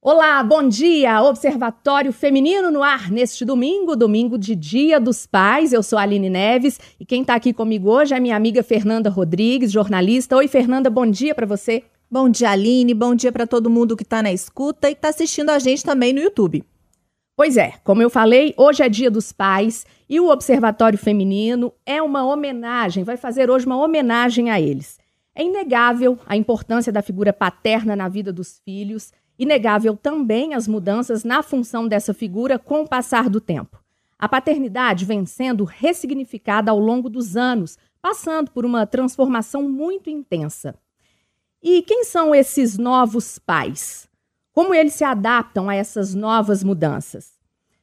Olá, bom dia! Observatório Feminino no ar neste domingo, domingo de Dia dos Pais. Eu sou a Aline Neves e quem está aqui comigo hoje é minha amiga Fernanda Rodrigues, jornalista. Oi, Fernanda, bom dia para você. Bom dia, Aline. Bom dia para todo mundo que está na escuta e está assistindo a gente também no YouTube. Pois é, como eu falei, hoje é Dia dos Pais e o Observatório Feminino é uma homenagem, vai fazer hoje uma homenagem a eles. É inegável a importância da figura paterna na vida dos filhos Inegável também as mudanças na função dessa figura com o passar do tempo. A paternidade vem sendo ressignificada ao longo dos anos, passando por uma transformação muito intensa. E quem são esses novos pais? Como eles se adaptam a essas novas mudanças?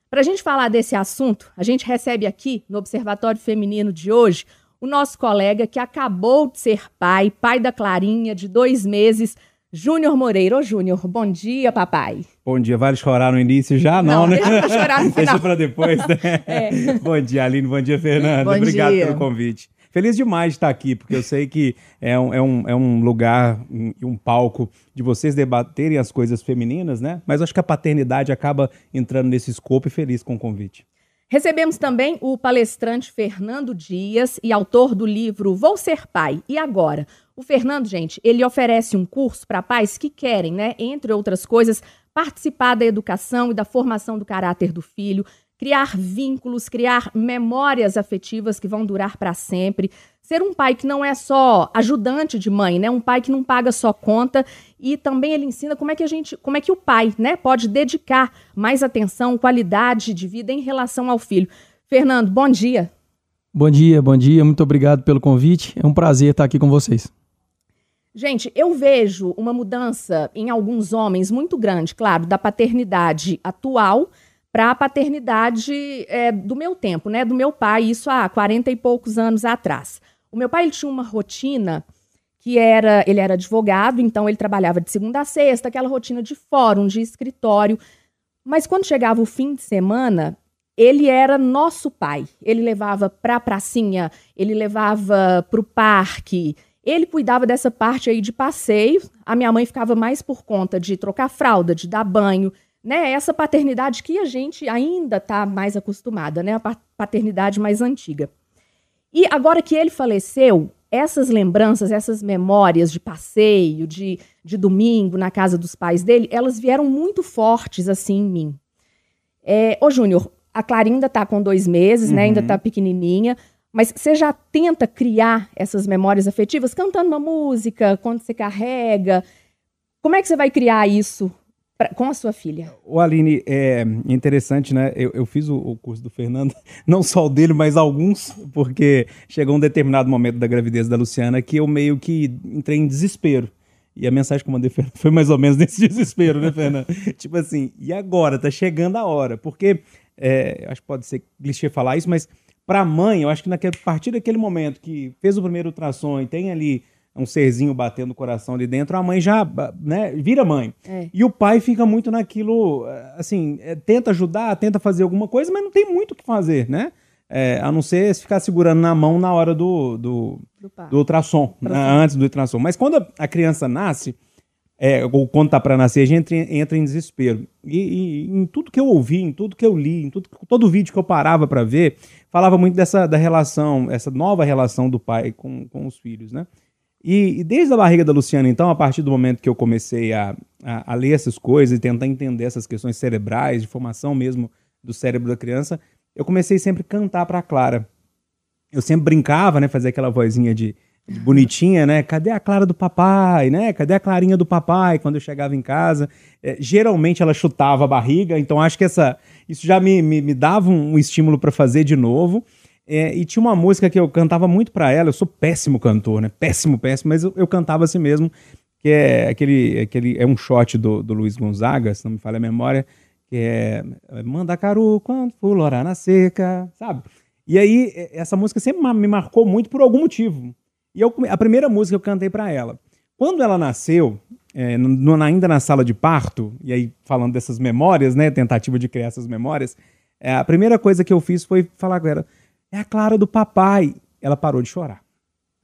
Para a gente falar desse assunto, a gente recebe aqui no Observatório Feminino de hoje o nosso colega que acabou de ser pai, pai da Clarinha, de dois meses, Júnior Moreira. Ô, Júnior, bom dia, papai. Bom dia. Vale chorar no início já? Não, não né? Deixa chorar no final. deixa pra depois, né? É. Bom dia, Aline. Bom dia, Fernanda. Bom Obrigado dia. pelo convite. Feliz demais de estar aqui, porque eu sei que é um, é um, é um lugar e um, palco de vocês debaterem as coisas femininas, né? Mas acho que a paternidade acaba entrando nesse escopo e feliz com o convite. Recebemos também o palestrante Fernando Dias e autor do livro Vou Ser Pai. E agora? O Fernando, gente, ele oferece um curso para pais que querem, né, entre outras coisas, participar da educação e da formação do caráter do filho, criar vínculos, criar memórias afetivas que vão durar para sempre. Ser um pai que não é só ajudante de mãe, né? Um pai que não paga só conta e também ele ensina como é que a gente, como é que o pai, né, pode dedicar mais atenção, qualidade de vida em relação ao filho. Fernando, bom dia. Bom dia, bom dia. Muito obrigado pelo convite. É um prazer estar aqui com vocês. Gente, eu vejo uma mudança em alguns homens muito grande, claro, da paternidade atual para a paternidade é, do meu tempo, né? Do meu pai, isso há 40 e poucos anos atrás. O meu pai ele tinha uma rotina que era, ele era advogado, então ele trabalhava de segunda a sexta, aquela rotina de fórum, de escritório. Mas quando chegava o fim de semana, ele era nosso pai. Ele levava para a pracinha, ele levava para o parque, ele cuidava dessa parte aí de passeio. A minha mãe ficava mais por conta de trocar fralda, de dar banho, né? Essa paternidade que a gente ainda está mais acostumada, né? A paternidade mais antiga. E agora que ele faleceu, essas lembranças, essas memórias de passeio, de, de domingo na casa dos pais dele, elas vieram muito fortes assim em mim. É, ô, Júnior, a Clarinda tá com dois meses, uhum. né? Ainda tá pequenininha. Mas você já tenta criar essas memórias afetivas cantando uma música, quando você carrega? Como é que você vai criar isso pra, com a sua filha? O Aline, é interessante, né? Eu, eu fiz o, o, curso do Fernando, não só o dele, mas alguns, porque chegou um determinado momento da gravidez da Luciana que eu meio que entrei em desespero. E a mensagem que eu mandei foi mais ou menos nesse desespero, né, Fernando? tipo assim, e agora? Tá chegando a hora. Porque, é, acho que pode ser clichê falar isso, mas para a mãe, eu acho que naquele, a partir daquele momento que fez o primeiro ultrassom e tem ali um serzinho batendo o coração ali dentro, a mãe já né, vira mãe. É. E o pai fica muito naquilo, assim, é, tenta ajudar, tenta fazer alguma coisa, mas não tem muito o que fazer, né? É, a não ser se ficar segurando na mão na hora do, do, do, do ultrassom, né, antes do ultrassom. Mas quando a criança nasce, é, ou quando tá para nascer, a gente entra, entra em desespero. E, e, em tudo que eu ouvi, em tudo que eu li, em tudo, todo vídeo que eu parava para ver, falava muito dessa da relação, essa nova relação do pai com, com os filhos, né? E, e desde a barriga da Luciana, então, a partir do momento que eu comecei a, a, a ler essas coisas e tentar entender essas questões cerebrais, de formação mesmo do cérebro da criança, eu comecei sempre a cantar para Clara. Eu sempre brincava, né, fazer aquela vozinha de bonitinha, né? Cadê a Clara do papai, né? Cadê a Clarinha do papai quando eu chegava em casa? É, geralmente ela chutava a barriga, então acho que essa, isso já me, me, me dava um, um estímulo para fazer de novo. É, e tinha uma música que eu cantava muito para ela, eu sou péssimo cantor, né? Péssimo, péssimo, mas eu, eu, cantava assim mesmo, que é aquele, aquele é um shot do, do Luiz Gonzaga, se não me falha a memória, que é Manda Caru quando fulorar na seca, sabe? E aí, essa música sempre me marcou muito por algum motivo. E eu, a primeira música que eu cantei para ela. Quando ela nasceu, é, no, ainda na sala de parto, e aí falando dessas memórias, né, tentativa de criar essas memórias, é, a primeira coisa que eu fiz foi falar com ela, é a Clara do papai. Ela parou de chorar.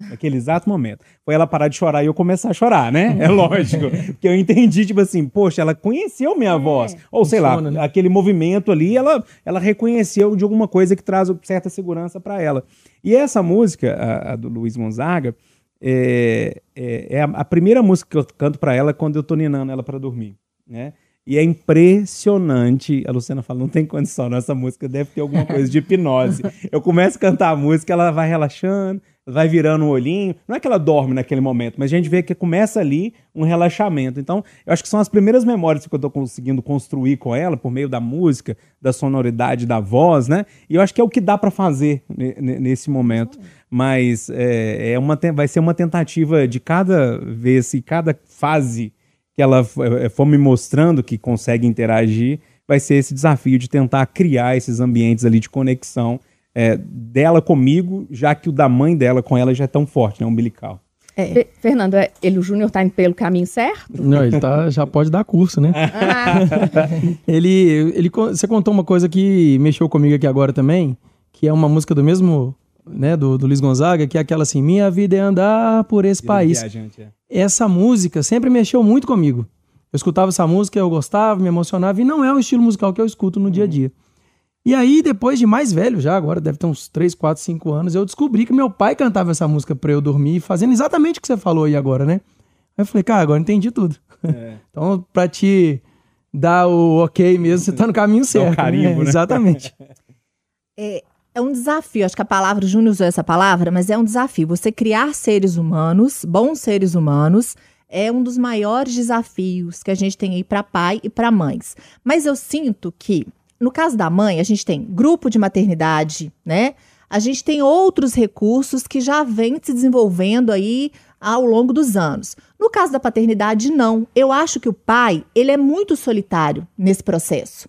naquele exato momento. Foi ela parar de chorar e eu começar a chorar, né? É lógico. Porque eu entendi, tipo assim, poxa, ela conheceu minha voz. Ou sei lá, Funciona, né? aquele movimento ali, ela, ela reconheceu de alguma coisa que traz certa segurança para ela. E essa música, a, a do Luiz Gonzaga, é, é, é a, a primeira música que eu canto para ela quando eu tô ninando ela para dormir, né? E é impressionante. A Luciana fala, não tem condição, nessa música deve ter alguma coisa de hipnose. Eu começo a cantar a música, ela vai relaxando, vai virando o olhinho. Não é que ela dorme naquele momento, mas a gente vê que começa ali um relaxamento. Então, eu acho que são as primeiras memórias que eu tô conseguindo construir com ela, por meio da música, da sonoridade da voz, né? E eu acho que é o que dá para fazer ne- ne- nesse momento. Mas é, é uma, vai ser uma tentativa de cada vez e cada fase que ela eh, for me mostrando que consegue interagir, vai ser esse desafio de tentar criar esses ambientes ali de conexão eh, dela comigo, já que o da mãe dela com ela já é tão forte, né? Umbilical. Fe- Fernando, é- ele, o Júnior tá indo pelo caminho certo? Não, ele tá, já pode dar curso, né? Ah, Ele, ele, você contou uma coisa que mexeu comigo aqui agora também, que é uma música do mesmo, né, do, do Luiz Gonzaga, que é aquela assim, minha vida é andar por esse país. Viajante, é. Essa música sempre mexeu muito comigo. Eu escutava essa música, eu gostava, me emocionava, e não é o estilo musical que eu escuto no dia a dia. E aí, depois de mais velho já, agora deve ter uns 3, 4, 5 anos, eu descobri que meu pai cantava essa música pra eu dormir, fazendo exatamente o que você falou aí agora, né? Aí eu falei, cara, agora eu entendi tudo. É. Então, pra te dar o ok mesmo, você tá no caminho certo. carimbo, né? Exatamente. É, é um desafio, acho que a palavra, o Júnior usou essa palavra, mas é um desafio. Você criar seres humanos, bons seres humanos, é um dos maiores desafios que a gente tem aí para pai e para mães. Mas eu sinto que, no caso da mãe, a gente tem grupo de maternidade, né? A gente tem outros recursos que já vêm se desenvolvendo aí ao longo dos anos. No caso da paternidade, não. Eu acho que o pai, ele é muito solitário nesse processo.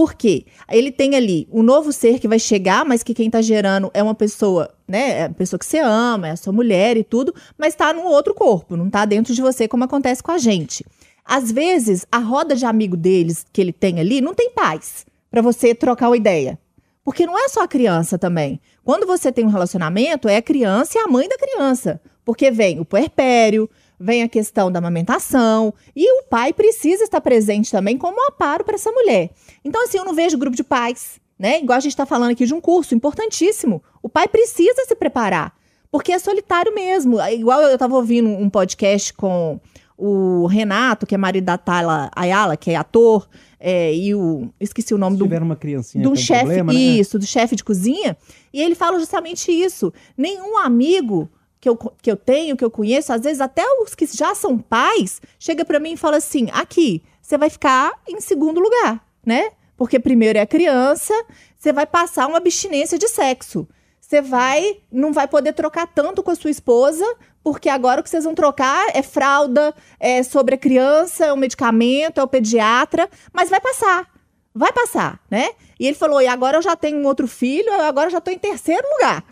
Por quê? Ele tem ali um novo ser que vai chegar, mas que quem tá gerando é uma pessoa, né? É a pessoa que você ama, é a sua mulher e tudo, mas tá num outro corpo, não tá dentro de você como acontece com a gente. Às vezes, a roda de amigo deles que ele tem ali não tem paz para você trocar uma ideia. Porque não é só a criança também. Quando você tem um relacionamento, é a criança e a mãe da criança. Porque vem o puerpério, vem a questão da amamentação, e o pai precisa estar presente também como amparo para essa mulher. Então, assim, eu não vejo grupo de pais, né? Igual a gente está falando aqui de um curso importantíssimo. O pai precisa se preparar, porque é solitário mesmo. Igual eu estava ouvindo um podcast com o Renato, que é marido da Tayla Ayala, que é ator, é, e o. Esqueci o nome Se do tiver uma criancinha de um chefe, problema, né? isso, do chefe de cozinha, e ele fala justamente isso. Nenhum amigo que eu, que eu tenho, que eu conheço, às vezes até os que já são pais, chega pra mim e fala assim: aqui, você vai ficar em segundo lugar, né? Porque primeiro é a criança, você vai passar uma abstinência de sexo. Você vai, não vai poder trocar tanto com a sua esposa, porque agora o que vocês vão trocar é fralda, é sobre a criança, é o medicamento, é o pediatra, mas vai passar. Vai passar, né? E ele falou: e agora eu já tenho um outro filho, eu agora já estou em terceiro lugar.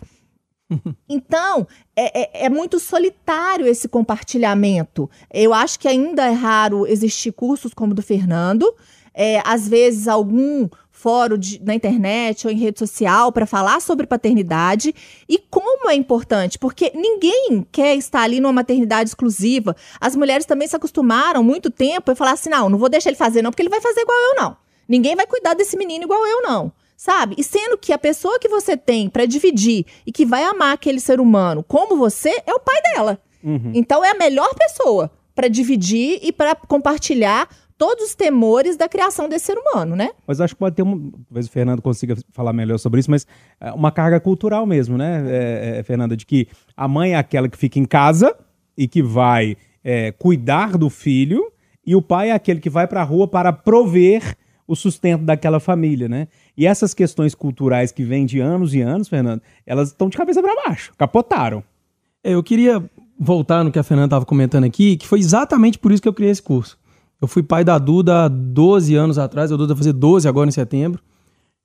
Então, é, é- é muito solitário esse compartilhamento. Eu acho que ainda é raro existir cursos como o do Fernando. É, às vezes, algum fórum de- na internet ou em rede social para falar sobre paternidade. E como é importante, porque ninguém quer estar ali numa maternidade exclusiva. As mulheres também se acostumaram muito tempo e falar assim: não, não vou deixar ele fazer, não, porque ele vai fazer igual eu, não. Ninguém vai cuidar desse menino igual eu, não. Sabe? E sendo que a pessoa que você tem para dividir e que vai amar aquele ser humano como você é o pai dela. Uhum. Então é a melhor pessoa para dividir e para compartilhar todos os temores da criação desse ser humano, né? Mas acho que pode ter um. Talvez o Fernando consiga falar melhor sobre isso, mas é, uma carga cultural mesmo, né, é, é, Fernanda? De que a mãe é aquela que fica em casa e que vai é, cuidar do filho, e o pai é aquele que vai para a rua para prover o sustento daquela família, né? E essas questões culturais que vêm de anos e anos, Fernando, elas estão de cabeça para baixo, capotaram. É, Eu queria voltar no que a Fernanda estava comentando aqui, que foi exatamente por isso que eu criei esse curso. Eu fui pai da Duda há 12 anos atrás, a Duda vai fazer 12 agora em setembro.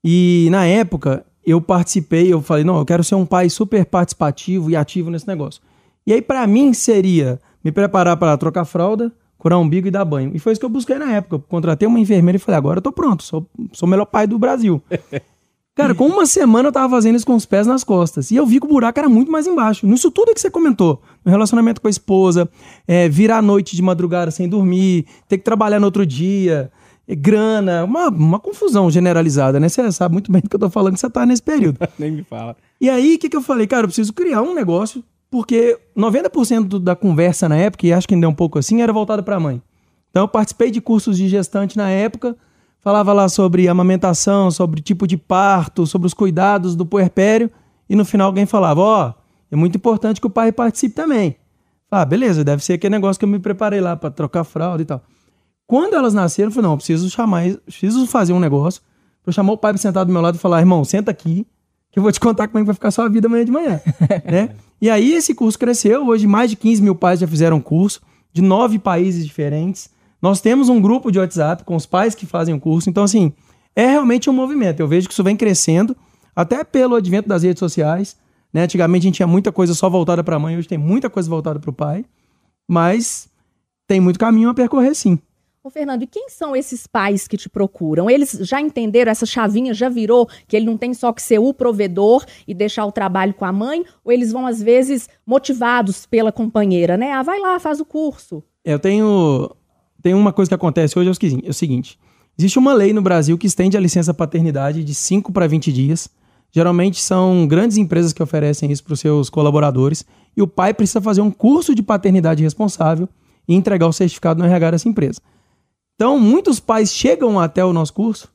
E na época eu participei, eu falei, não, eu quero ser um pai super participativo e ativo nesse negócio. E aí para mim seria me preparar para trocar fralda, curar umbigo e dar banho. E foi isso que eu busquei na época. Eu contratei uma enfermeira e falei, agora eu tô pronto, sou, sou o melhor pai do Brasil. Cara, com uma semana eu tava fazendo isso com os pés nas costas. E eu vi que o buraco era muito mais embaixo. Nisso tudo que você comentou. No relacionamento com a esposa, é, virar a noite de madrugada sem dormir, ter que trabalhar no outro dia, é, grana, uma, uma confusão generalizada, né? Você sabe muito bem do que eu tô falando que você tá nesse período. Nem me fala. E aí, o que, que eu falei? Cara, eu preciso criar um negócio, porque 90% do- da conversa na época, e acho que ainda é um pouco assim, era voltada pra mãe. Então eu participei de cursos de gestante na época, falava lá sobre amamentação, sobre tipo de parto, sobre os cuidados do puerpério, e no final alguém falava, ó, é muito importante que o pai participe também. Ah, beleza, deve ser aquele negócio que eu me preparei lá pra trocar fralda e tal. Quando elas nasceram, eu falei, não, preciso chamar, preciso fazer um negócio, eu chamar o pai pra sentar do meu lado e falar, irmão, senta aqui, que eu vou te contar como é que vai ficar a sua vida amanhã de manhã, né? E aí esse curso cresceu, hoje mais de 15 mil pais já fizeram curso, de nove países diferentes. Nós temos um grupo de WhatsApp com os pais que fazem o curso, então assim, é realmente um movimento. Eu vejo que isso vem crescendo, até pelo advento das redes sociais, né? Antigamente a gente tinha muita coisa só voltada para a mãe, hoje tem muita coisa voltada para o pai, mas tem muito caminho a percorrer sim. Ô, Fernando, e quem são esses pais que te procuram? Eles já entenderam, essa chavinha já virou, que ele não tem só que ser o provedor e deixar o trabalho com a mãe? Ou eles vão, às vezes, motivados pela companheira, né? Ah, vai lá, faz o curso. Eu tenho. Tem uma coisa que acontece hoje, é é o seguinte: existe uma lei no Brasil que estende a licença paternidade de 5 para 20 dias. Geralmente são grandes empresas que oferecem isso para os seus colaboradores. E o pai precisa fazer um curso de paternidade responsável e entregar o certificado no RH dessa empresa. Então, muitos pais chegam até o nosso curso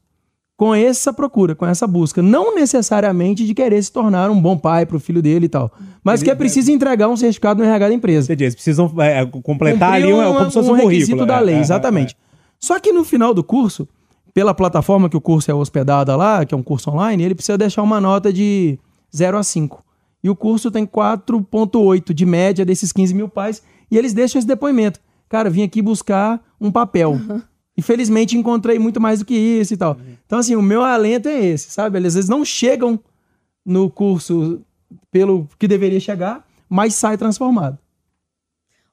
com essa procura, com essa busca. Não necessariamente de querer se tornar um bom pai para o filho dele e tal. Mas Ele- que é preciso entregar um certificado no RH da empresa. Você diz, eles precisam é, completar ali um, é uma- como se fosse um, requisito da é, lei, é, é, exatamente. Só que no final do curso, pela plataforma que o curso é hospedada lá, que é um curso online, ele precisa deixar uma nota de 0 a 5. E o curso tem 4,8 de média desses 15 mil pais, e eles deixam esse depoimento. Cara, vim aqui buscar um papel. Infelizmente encontrei muito mais do que isso e tal. Então, assim, o meu alento é esse, sabe? Eles às vezes não chegam no curso pelo que deveria chegar, mas sai transformado.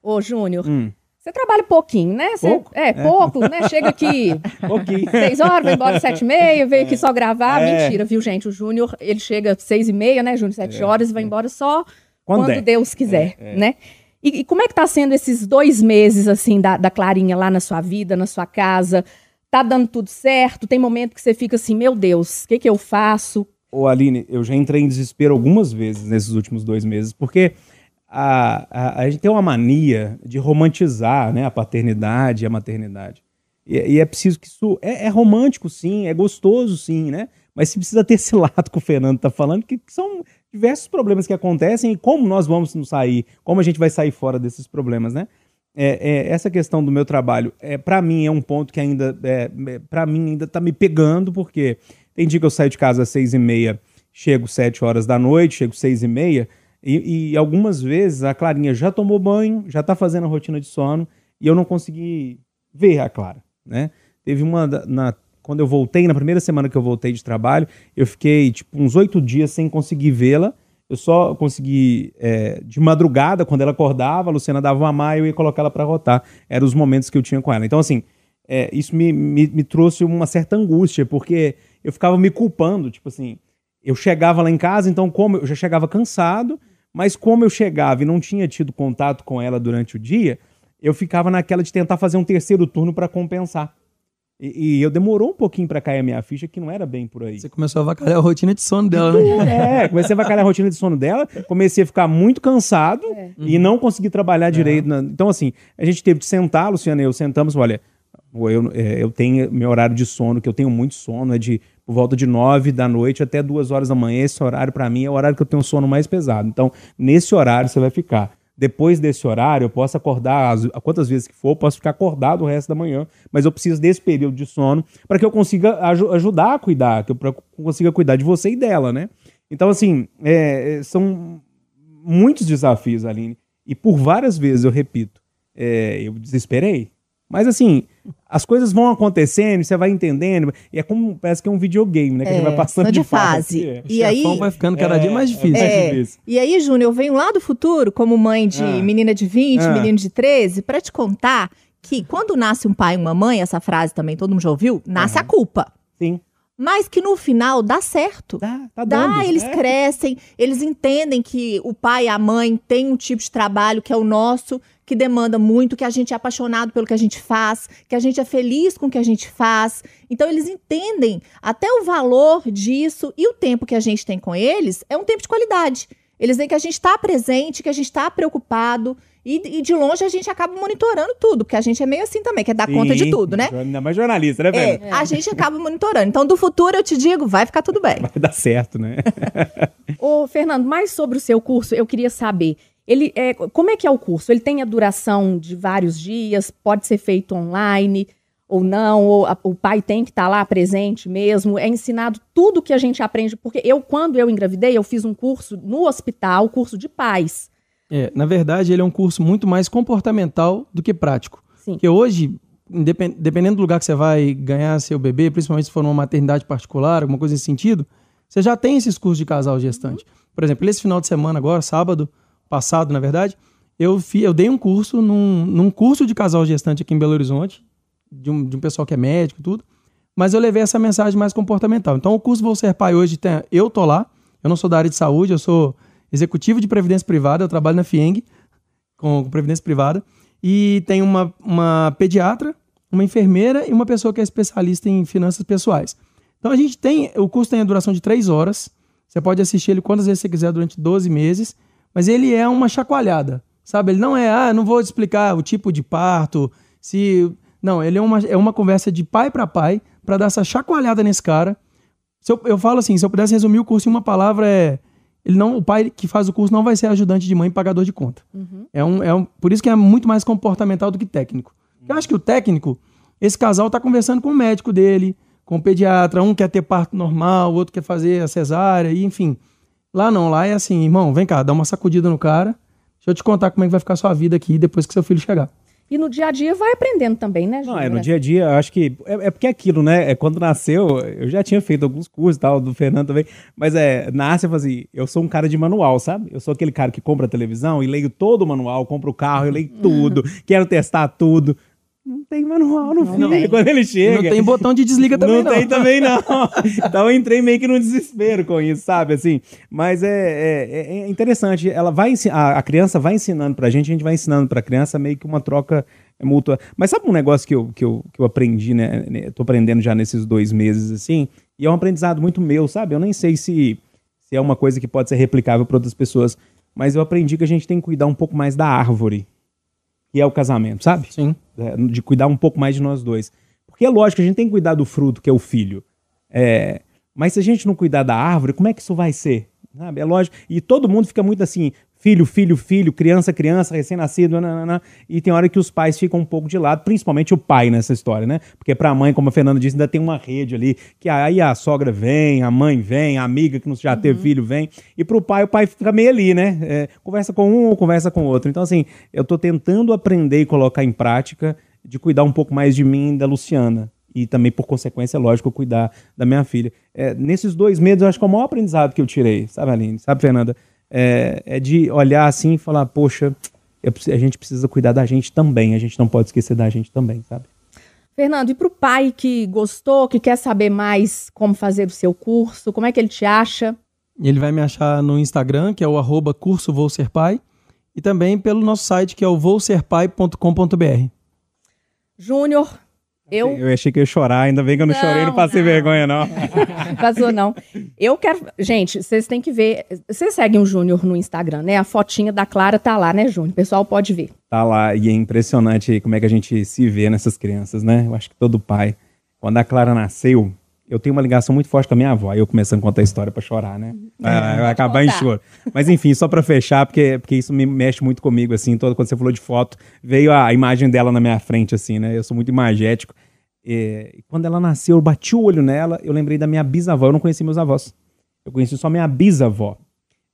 Ô, Júnior, Hum. você trabalha pouquinho, né? Você- Pouco? É, pouco, né? Chega aqui Ok. seis horas, vai embora sete e meia, veio aqui só gravar. É. Mentira, viu, gente? O Júnior, ele chega seis e meia, né, Júnior? Sete horas e vai embora só Quando quando. Deus quiser, né? E, e como é que tá sendo esses dois meses, assim, da, da Clarinha lá na sua vida, na sua casa? Tá dando tudo certo? Tem momento que você fica assim, meu Deus, o que que eu faço? Ô, Aline, eu já entrei em desespero algumas vezes nesses últimos dois meses, porque a, a, a gente tem uma mania de romantizar né, a paternidade e a maternidade. E, e é preciso que isso. É, é romântico, sim, é gostoso, sim, né? Mas se precisa ter esse lado que o Fernando tá falando, que, que são diversos problemas que acontecem e como nós vamos nos sair, como a gente vai sair fora desses problemas, né? É, é, essa questão do meu trabalho, é, para mim, é um ponto que ainda, é, para mim, ainda tá me pegando, porque tem dia que eu saio de casa às seis e meia, chego sete horas da noite, chego seis e meia, e, e algumas vezes a Clarinha já tomou banho, já tá fazendo a rotina de sono, e eu não consegui ver a Clara, né? Teve uma, na, quando eu voltei, na primeira semana que eu voltei de trabalho, eu fiquei, tipo, uns oito dias sem conseguir vê-la, eu só consegui é, de madrugada, quando ela acordava, a Luciana dava uma maia, eu ia colocar ela para rotar. Eram os momentos que eu tinha com ela. Então, assim, é, isso me, me, me trouxe uma certa angústia, porque eu ficava me culpando, tipo assim, eu chegava lá em casa, então como eu já chegava cansado, mas como eu chegava e não tinha tido contato com ela durante o dia, eu ficava naquela de tentar fazer um terceiro turno para compensar. E, e eu demorou um pouquinho para cair a minha ficha, que não era bem por aí. Você começou a avacalhar a rotina de sono dela, né? É, comecei a avacalhar a rotina de sono dela, comecei a ficar muito cansado É. e não consegui trabalhar direito. na- Então, assim, a gente teve de sentar, Luciana e eu sentamos, olha, eu, é, eu tenho meu horário de sono, que eu tenho muito sono, é de por volta de nove da noite até duas horas da manhã. Esse horário, pra mim, é o horário que eu tenho sono mais pesado. Então, nesse horário você vai ficar. Depois desse horário, eu posso acordar as- quantas vezes que for, eu posso ficar acordado o resto da manhã, mas eu preciso desse período de sono para que eu consiga aju- ajudar a cuidar, que eu consiga cuidar de você e dela, né? Então, assim, é, é, são muitos desafios, Aline, e por várias vezes eu repito, é, eu desesperei. Mas assim, as coisas vão acontecendo, você vai entendendo, e é como parece que é um videogame, né? Que a gente É, vai passando de, de fase. É. E aí, vai ficando cada dia mais difícil. É, É, difícil. e aí, Júnior, eu venho lá do futuro, como mãe de Ah. menina de 20, Ah. menino de 13, pra te contar que quando nasce um pai e uma mãe, essa frase também todo mundo já ouviu, nasce a culpa. Sim. Mas que no final dá certo. Dá, tá Dá, dando. eles É. crescem, eles entendem que o pai e a mãe têm um tipo de trabalho que é o nosso, que demanda muito, que a gente é apaixonado pelo que a gente faz, que a gente é feliz com o que a gente faz. Então eles entendem até o valor disso e o tempo que a gente tem com eles é um tempo de qualidade. Eles veem que a gente está presente, que a gente está preocupado e, e de longe a gente acaba monitorando tudo, porque a gente é meio assim também, quer dar conta de Sim, tudo, né? Ainda mais jornalista, né, velho? É, a gente acaba monitorando. Então, do futuro, eu te digo, vai ficar tudo bem. Vai dar certo, né? Ô, Fernando, mais sobre o seu curso, eu queria saber. Ele, é, como é que é o curso? Ele tem a duração de vários dias? Pode ser feito online ou não? Ou a- o pai tem que estar lá presente mesmo? É ensinado tudo que a gente aprende? Porque eu, quando eu engravidei, eu fiz um curso no hospital, curso de pais. É, na verdade, ele é um curso muito mais comportamental do que prático. Sim. Porque hoje, independ- dependendo do lugar que você vai ganhar seu bebê, principalmente se for numa maternidade particular, alguma coisa nesse sentido, você já tem esses cursos de casal gestante. Por exemplo, esse final de semana agora, sábado passado, na verdade, eu, fi, eu dei um curso num, num curso de casal gestante aqui em Belo Horizonte, de um, de um pessoal que é médico e tudo, mas eu levei essa mensagem mais comportamental. Então, o curso Vou Ser Pai hoje, tem, eu tô lá, eu não sou da área de saúde, eu sou executivo de previdência privada, eu trabalho na FIENG, com, com previdência privada, e tem uma, uma pediatra, uma enfermeira e uma pessoa que é especialista em finanças pessoais. Então a gente tem, o curso tem a duração de três horas, você pode assistir ele quantas vezes você quiser durante 12 meses, mas ele é uma chacoalhada, sabe? Ele não é, ah, não vou explicar o tipo de parto, se... Não, ele é uma, é uma conversa de pai para pai, para dar essa chacoalhada nesse cara. Se eu, eu falo assim, se eu pudesse resumir o curso em uma palavra, é ele não, o pai que faz o curso não vai ser ajudante de mãe e pagador de conta. É um, é um, por isso que é muito mais comportamental do que técnico. Eu acho que o técnico, esse casal tá conversando com o médico dele, com o pediatra, um quer ter parto normal, o outro quer fazer a cesárea, e enfim. Lá não, lá é assim, irmão, vem cá, dá uma sacudida no cara, deixa eu te contar como é que vai ficar a sua vida aqui depois que seu filho chegar. E no dia a dia vai aprendendo também, né, Não, Júnior? é no dia a dia, eu acho que. É, é porque é aquilo, né? É quando nasceu, eu já tinha feito alguns cursos e tal, do Fernando também. Mas é, nasce, eu assim, eu sou um cara de manual, sabe? Eu sou aquele cara que compra a televisão e leio todo o manual, compro o carro, eu leio tudo, quero testar tudo. Não tem manual no filho. tem. Quando ele chega. não tem botão de desliga também, não. não tem também, não. então eu entrei meio que no desespero com isso, sabe? Assim, mas é, é, é interessante. Ela vai a, a criança vai ensinando pra gente, a gente vai ensinando pra criança meio que uma troca mútua. Mas sabe um negócio que eu, que eu, que eu aprendi, né? né, Tô aprendendo já nesses dois meses, assim, e é um aprendizado muito meu, sabe? Eu nem sei se, se é uma coisa que pode ser replicável para outras pessoas, mas eu aprendi que a gente tem que cuidar um pouco mais da árvore, que é o casamento, sabe? Sim. é, de cuidar um pouco mais de nós dois. Porque é lógico, a gente tem que cuidar do fruto, que é o filho. É, mas se a gente não cuidar da árvore, como é que isso vai ser? Sabe? É lógico. E todo mundo fica muito assim, filho, filho, filho, criança, criança, recém-nascido, e tem hora que os pais ficam um pouco de lado, principalmente o pai nessa história, né? Porque pra mãe, como a Fernanda disse, ainda tem uma rede ali, que aí a sogra vem, a mãe vem, a amiga que não já teve filho vem, e pro pai, o pai fica meio ali, né? É, conversa com um ou conversa com o outro. Então, assim, eu tô tentando aprender e colocar em prática de cuidar um pouco mais de mim e da Luciana. E também, por consequência, é lógico, cuidar da minha filha. É, nesses dois meses, eu acho que é o maior aprendizado que eu tirei, sabe, Aline? Sabe, Fernanda? É, é de olhar assim e falar, poxa, a gente precisa cuidar da gente também. A gente não pode esquecer da gente também, sabe? Fernando, e para o pai que gostou, que quer saber mais como fazer o seu curso, como é que ele te acha? Ele vai me achar no Instagram, que é o arroba curso Vou Ser Pai, e também pelo nosso site, que é o vouserpai.com.br. Júnior, eu Eu achei que eu ia chorar, ainda bem que eu não, Não, chorei, não passei não. vergonha, não. Vazou, não. Eu quero. Gente, vocês têm que ver. Vocês seguem o Júnior no Instagram, né? A fotinha da Clara tá lá, né, Júnior? O pessoal pode ver. Tá lá, e é impressionante como é que a gente se vê nessas crianças, né? Eu acho que todo pai, quando a Clara nasceu, eu tenho uma ligação muito forte com a minha avó, aí eu começando a contar a história pra chorar, né? Ah, vai acabar em choro. Mas enfim, só pra fechar, porque, porque isso me mexe muito comigo, assim, todo, quando você falou de foto, veio a imagem dela na minha frente, assim, né? Eu sou muito imagético. E, quando ela nasceu, eu bati o olho nela, eu lembrei da minha bisavó, eu não conheci meus avós. Eu conheci só minha bisavó.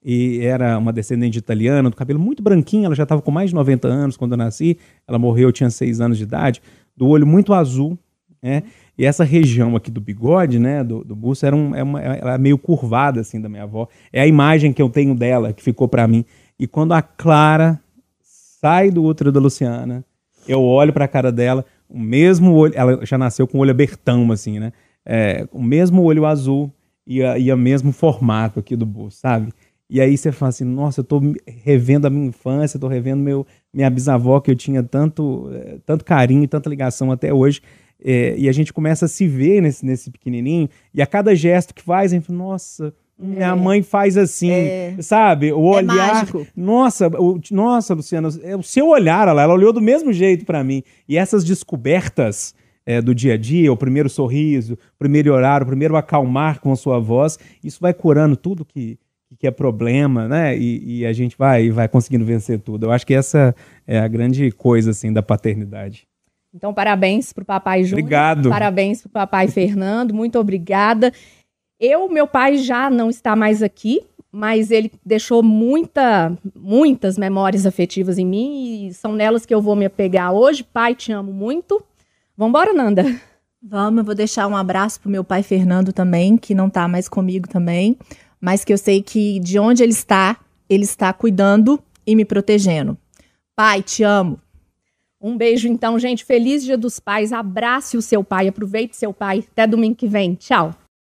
E era uma descendente de italiana, do cabelo muito branquinho, ela já estava com mais de 90 anos quando eu nasci. Ela morreu, eu tinha 6 anos de idade, do olho muito azul, né? E essa região aqui do bigode, né, do, do busto, era, um, é uma, ela é meio curvada, assim, da minha avó. É a imagem que eu tenho dela, que ficou pra mim. E quando a Clara sai do útero da Luciana, eu olho pra cara dela, o mesmo olho, ela já nasceu com o olho abertão, assim, né? é, o mesmo olho azul e, a, e o mesmo formato aqui do bolso, sabe? E aí você fala assim, nossa, eu tô revendo a minha infância, tô revendo meu, minha bisavó que eu tinha tanto, é, tanto carinho, tanta ligação até hoje. É, e a gente começa a se ver nesse, nesse pequenininho, e a cada gesto que faz, a gente fala, nossa, minha é. mãe faz assim, é. sabe? O é olhar. É nossa, o, nossa, Luciana, é o seu olhar, ela, ela olhou do mesmo jeito para mim. E essas descobertas é, do dia a dia, o primeiro sorriso, o primeiro orar, o primeiro acalmar com a sua voz, isso vai curando tudo que, que é problema, né? E, e a gente vai, vai conseguindo vencer tudo. Eu acho que essa é a grande coisa assim da paternidade. Então, parabéns para o papai Júnior. Obrigado. Parabéns para o papai Fernando. Muito obrigada. Eu, meu pai já não está mais aqui, mas ele deixou muita, muitas memórias afetivas em mim e são nelas que eu vou me apegar hoje. Pai, te amo muito. Vambora, Nanda. Vamos, eu vou deixar um abraço pro meu pai Fernando também, que não tá mais comigo também, mas que eu sei que de onde ele está, ele está cuidando e me protegendo. Pai, te amo. Um beijo então, gente. Feliz Dia dos Pais. Abrace o seu pai, aproveite seu pai. Até domingo que vem. Tchau.